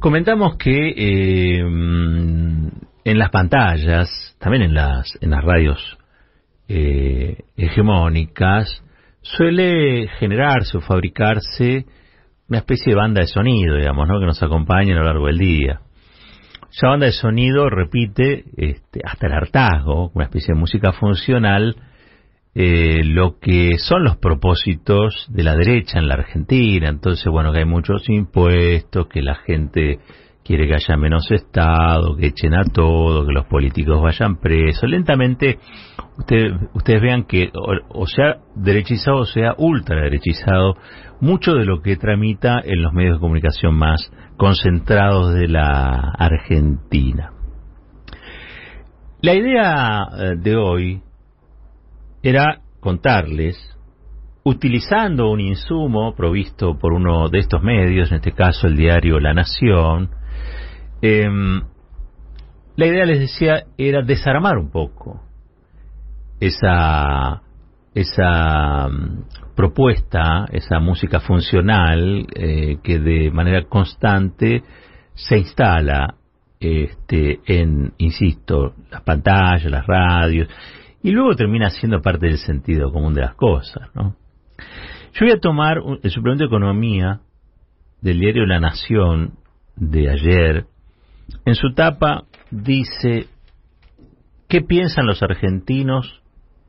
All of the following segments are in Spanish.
Comentamos que eh, en las pantallas, también en las, en las radios eh, hegemónicas, suele generarse o fabricarse una especie de banda de sonido, digamos, ¿no? que nos acompaña a lo largo del día. Esa banda de sonido repite este, hasta el hartazgo, una especie de música funcional, eh, lo que son los propósitos de la derecha en la Argentina. Entonces, bueno, que hay muchos impuestos, que la gente quiere que haya menos Estado, que echen a todo, que los políticos vayan presos. Lentamente, ustedes vean que o, sea derechizado o sea ultra derechizado mucho de lo que tramita en los medios de comunicación más concentrados de la Argentina. La idea eh, de hoy era contarles, utilizando un insumo provisto por uno de estos medios, en este caso el diario La Nación, em, la idea, les decía, era desarmar un poco esa, esa mm, propuesta, esa música funcional eh, que de manera constante se instala este, en, insisto, las pantallas, las radios, y luego termina siendo parte del sentido común de las cosas. ¿no? Yo voy a tomar el suplemento de economía del diario La Nación de ayer. En su tapa dice, ¿qué piensan los argentinos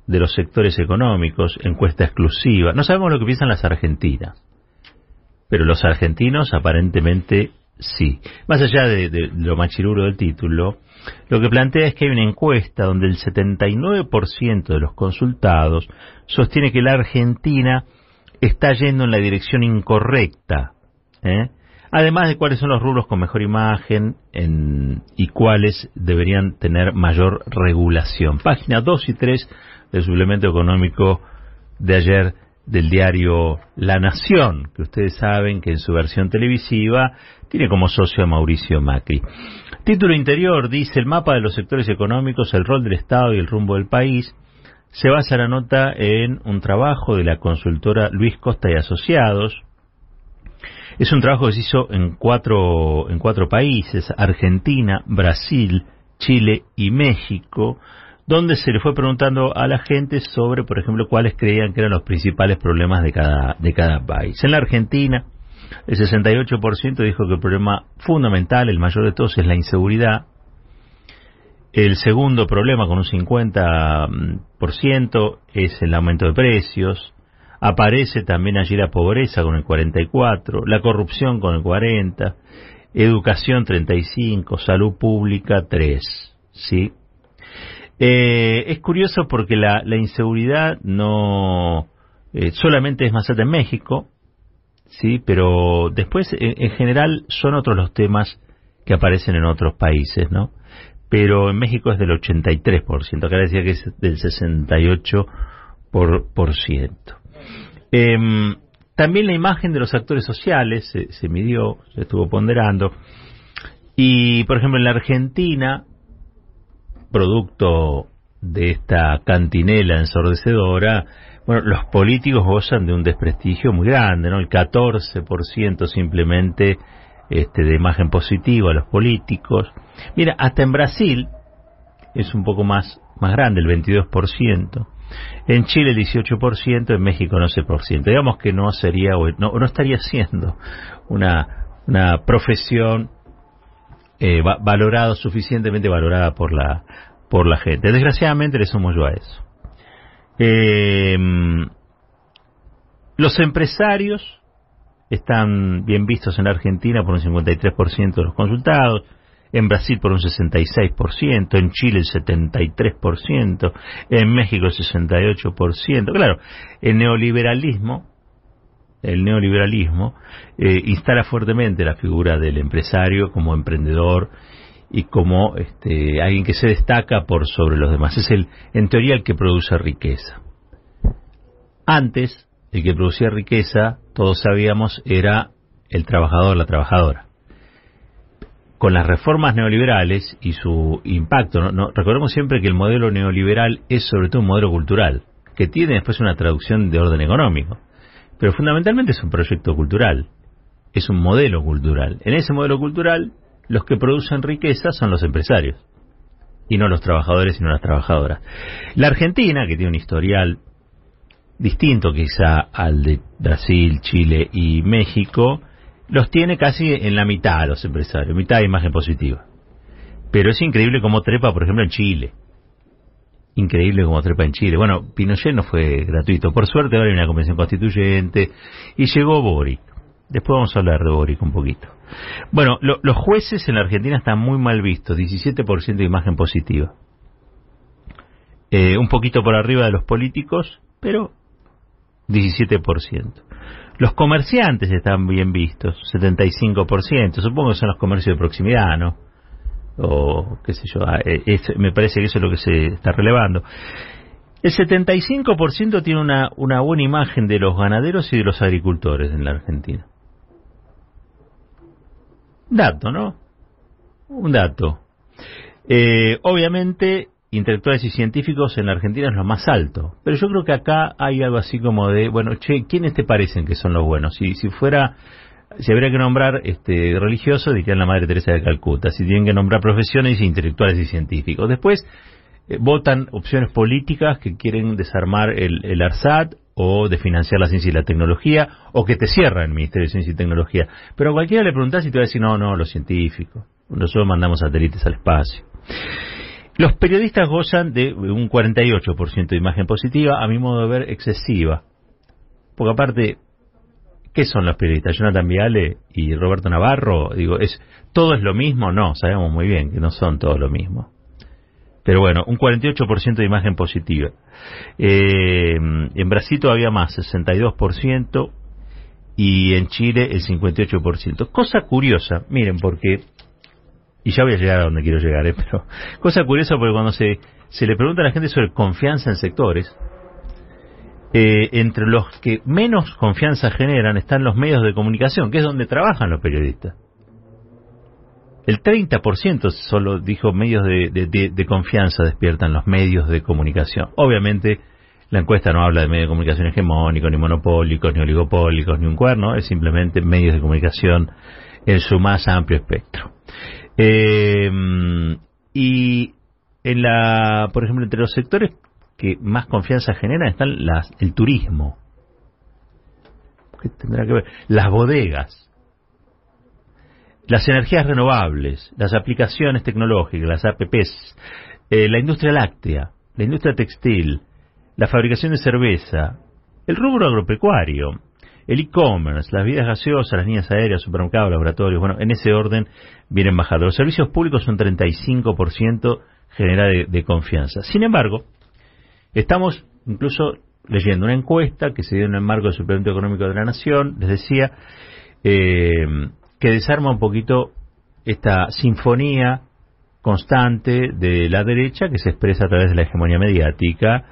de los sectores económicos? Encuesta exclusiva. No sabemos lo que piensan las argentinas, pero los argentinos aparentemente sí. Más allá de, lo machiruro del título, lo que plantea es que hay una encuesta donde el 79% de los consultados sostiene que la Argentina está yendo en la dirección incorrecta. ¿eh? Además de cuáles son los rubros con mejor imagen y cuáles deberían tener mayor regulación. Página 2 y 3 del suplemento económico de ayer del diario La Nación, que ustedes saben que en su versión televisiva tiene como socio a Mauricio Macri. Título interior dice el mapa de los sectores económicos, el rol del Estado y el rumbo del país. Se basa la nota en un trabajo de la consultora Luis Costa y Asociados. Es un trabajo que se hizo en cuatro, en cuatro países, Argentina, Brasil, Chile y México, donde se le fue preguntando a la gente sobre, por ejemplo, cuáles creían que eran los principales problemas de cada, país. En la Argentina, el 68% dijo que el problema fundamental, el mayor de todos, es la inseguridad. El segundo problema, con un 50%, es el aumento de precios. Aparece también allí la pobreza con el 44%, la corrupción con el 40%, educación 35%, salud pública 3%. ¿sí? Eh, es curioso porque la, inseguridad no eh, solamente es más alta en México, sí, pero después en, general son otros los temas que aparecen en otros países, ¿no? Pero en México es del 83%, acá decía que es del 68%. Por, ciento. Em, también la imagen de los actores sociales se, se midió, se estuvo ponderando. Y, por ejemplo, en la Argentina, producto de esta cantinela ensordecedora, bueno, los políticos gozan de un desprestigio muy grande, ¿no? El 14% simplemente este, de imagen positiva a los políticos. Mira, hasta en Brasil es un poco más, más grande, el 22%. En Chile el 18%, en México por ciento. Digamos que no sería, no, no estaría siendo una, una profesión eh, valorado, suficientemente valorada por la, por la gente. Desgraciadamente le somos yo a eso. Eh, los empresarios están bien vistos en Argentina por un 53% de los consultados, en Brasil por un 66%, en Chile el 73%, en México el 68%. Claro, el neoliberalismo el neoliberalismo, eh, instala fuertemente la figura del empresario como emprendedor y como este, alguien que se destaca por sobre los demás. Es el, en teoría, el que produce riqueza. Antes, el que producía riqueza, todos sabíamos, era el trabajador, la trabajadora. Con las reformas neoliberales y su impacto, ¿no? recordemos siempre que el modelo neoliberal es sobre todo un modelo cultural, que tiene después una traducción de orden económico pero fundamentalmente es un proyecto cultural. es un modelo cultural. En ese modelo cultural, los que producen riqueza son los empresarios y no los trabajadores y no las trabajadoras. La Argentina, que tiene un historial distinto quizá al de Brasil, Chile y México, los tiene casi en la mitad los empresarios, mitad de imagen positiva. Pero es increíble cómo trepa, por ejemplo, en Chile. Increíble cómo trepa en Chile. Bueno, Pinochet no fue gratuito. Por suerte ahora hay una convención constituyente y llegó Boric. Después vamos a hablar de Boric un poquito. Bueno, los jueces en la Argentina están muy mal vistos, 17% de imagen positiva. Eh, un poquito por arriba de los políticos, pero 17%. Los comerciantes están bien vistos, 75%. Supongo que son los comercios de proximidad, ¿no? O qué sé yo, ah, eh, me parece que eso es lo que se está relevando. El 75% tiene una, una buena imagen de los ganaderos y de los agricultores en la Argentina. Dato, ¿no? Un dato. Eh, obviamente, intelectuales y científicos en la Argentina es lo más alto. Pero yo creo que acá hay algo así como de, bueno, che, ¿quiénes te parecen que son los buenos? Si, si fuera, si habría que nombrar este, religiosos, dirían la Madre Teresa de Calcuta. Si tienen que nombrar profesiones, intelectuales y científicos. Después, eh, votan opciones políticas que quieren desarmar el, el ARSAT o de financiar la ciencia y la tecnología, o que te cierran el Ministerio de Ciencia y Tecnología. Pero a cualquiera le preguntas y te va a decir, no, no, los científicos. Nosotros mandamos satélites al espacio. Los periodistas gozan de un 48% de imagen positiva, a mi modo de ver, excesiva. Porque aparte, ¿qué son los periodistas? Jonathan Viale y Roberto Navarro, digo, ¿es todo es lo mismo? No, sabemos muy bien que no son todos lo mismo. Pero bueno, un 48% de imagen positiva. Eh, en Brasil todavía más, 62%, y en Chile el 58%. Cosa curiosa, miren, porque, y ya voy a llegar a donde quiero llegar, ¿eh? pero cosa curiosa porque cuando se, se le pregunta a la gente sobre confianza en sectores, eh, entre los que menos confianza generan están los medios de comunicación, que es donde trabajan los periodistas. El 30% solo dijo medios de, confianza despiertan los medios de comunicación. Obviamente, la encuesta no habla de medios de comunicación hegemónicos, ni monopólicos, ni oligopólicos, ni un cuerno, es simplemente medios de comunicación en su más amplio espectro. Eh, y en la, por ejemplo, entre los sectores que más confianza generan están las, el turismo. Las bodegas las energías renovables, las aplicaciones tecnológicas, las APPs, eh, la industria láctea, la industria textil, la fabricación de cerveza, el rubro agropecuario, el e-commerce, las vidas gaseosas, las líneas aéreas, supermercados, laboratorios, bueno, en ese orden vienen bajando. Los servicios públicos son 35% general de, de confianza. Sin embargo, estamos incluso leyendo una encuesta que se dio en el marco del Suplemento Económico de la Nación, les decía, eh, que desarma un poquito esta sinfonía constante de la derecha que se expresa a través de la hegemonía mediática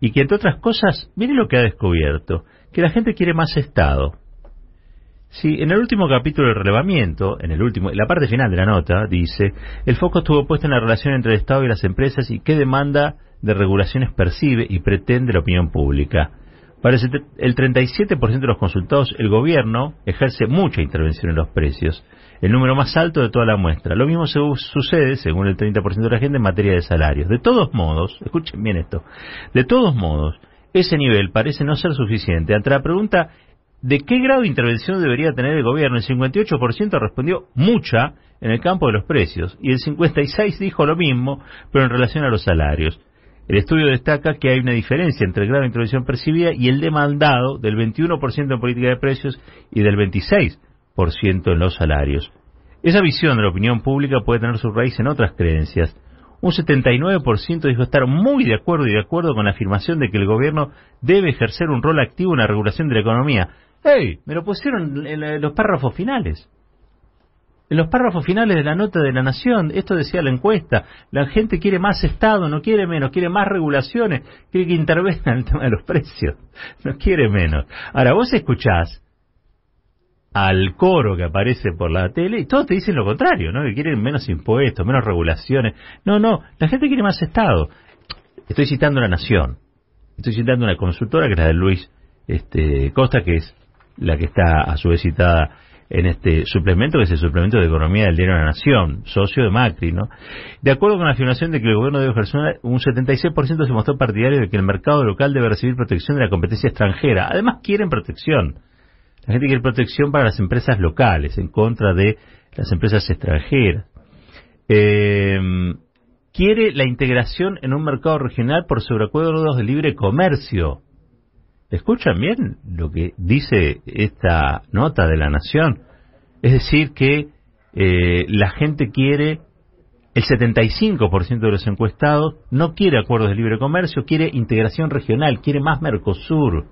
y que entre otras cosas, mire lo que ha descubierto, que la gente quiere más Estado. Sí, en el último capítulo del relevamiento, en el último, la parte final de la nota, dice, el foco estuvo puesto en la relación entre el Estado y las empresas y qué demanda de regulaciones percibe y pretende la opinión pública. Para el 37% de los consultados, el gobierno ejerce mucha intervención en los precios, el número más alto de toda la muestra. Lo mismo sucede, según el 30% de la gente, en materia de salarios. De todos modos, escuchen bien esto, de todos modos, ese nivel parece no ser suficiente. Ante la pregunta de qué grado de intervención debería tener el gobierno, el 58% respondió mucha en el campo de los precios y el 56% dijo lo mismo, pero en relación a los salarios. El estudio destaca que hay una diferencia entre el grado de percibida y el demandado del 21% en política de precios y del 26% en los salarios. Esa visión de la opinión pública puede tener su raíz en otras creencias. Un 79% dijo estar muy de acuerdo y de acuerdo con la afirmación de que el gobierno debe ejercer un rol activo en la regulación de la economía. ¡Ey! Me lo pusieron en los párrafos finales. En los párrafos finales de la nota de la Nación, esto decía la encuesta, la gente quiere más Estado, no quiere menos, quiere más regulaciones, quiere que intervenga en el tema de los precios, no quiere menos. Ahora, vos escuchás al coro que aparece por la tele y todos te dicen lo contrario, ¿no? Que quieren menos impuestos, menos regulaciones. No, no, la gente quiere más Estado. Estoy citando la Nación. Estoy citando una consultora que es la de Luis este, Costa, que es la que está a su vez citada en este suplemento, que es el suplemento de economía del diario de la Nación, socio de Macri, ¿no? De acuerdo con la afirmación de que el gobierno debe ejercer un 76% se mostró partidario de que el mercado local debe recibir protección de la competencia extranjera. Además quieren protección. La gente quiere protección para las empresas locales, en contra de las empresas extranjeras. Eh, quiere la integración en un mercado regional por sobreacuerdos de libre comercio. ¿Escuchan bien lo que dice esta nota de la Nación? Es decir, que eh, la gente quiere, el 75% de los encuestados no quiere acuerdos de libre comercio, quiere integración regional, quiere más Mercosur,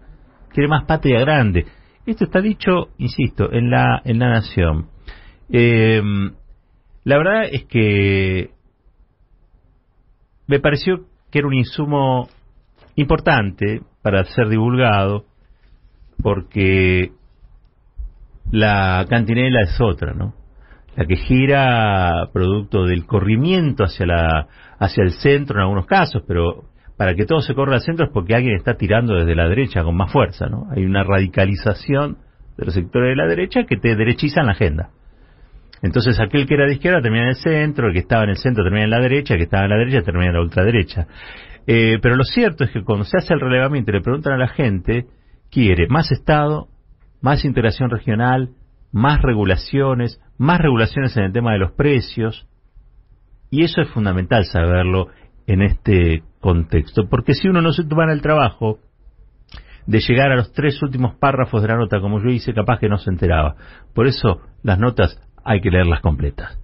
quiere más patria grande. Esto está dicho, insisto, en la, en la Nación. Eh, la verdad es que me pareció que era un insumo importante para ser divulgado porque la cantinela es otra, ¿no? La que gira producto del corrimiento hacia la hacia el centro en algunos casos, pero para que todo se corra al centro es porque alguien está tirando desde la derecha con más fuerza, ¿no? Hay una radicalización de los sectores de la derecha que te derechizan la agenda. Entonces aquel que era de izquierda termina en el centro, el que estaba en el centro termina en la derecha, el que estaba en la derecha termina en la ultraderecha. Eh, pero lo cierto es que cuando se hace el relevamiento y le preguntan a la gente, quiere más Estado, más integración regional, más regulaciones, más regulaciones en el tema de los precios. Y eso es fundamental saberlo en este contexto, porque si uno no se toma el trabajo de llegar a los tres últimos párrafos de la nota, como yo hice, capaz que no se enteraba. Por eso las notas hay que leerlas completas.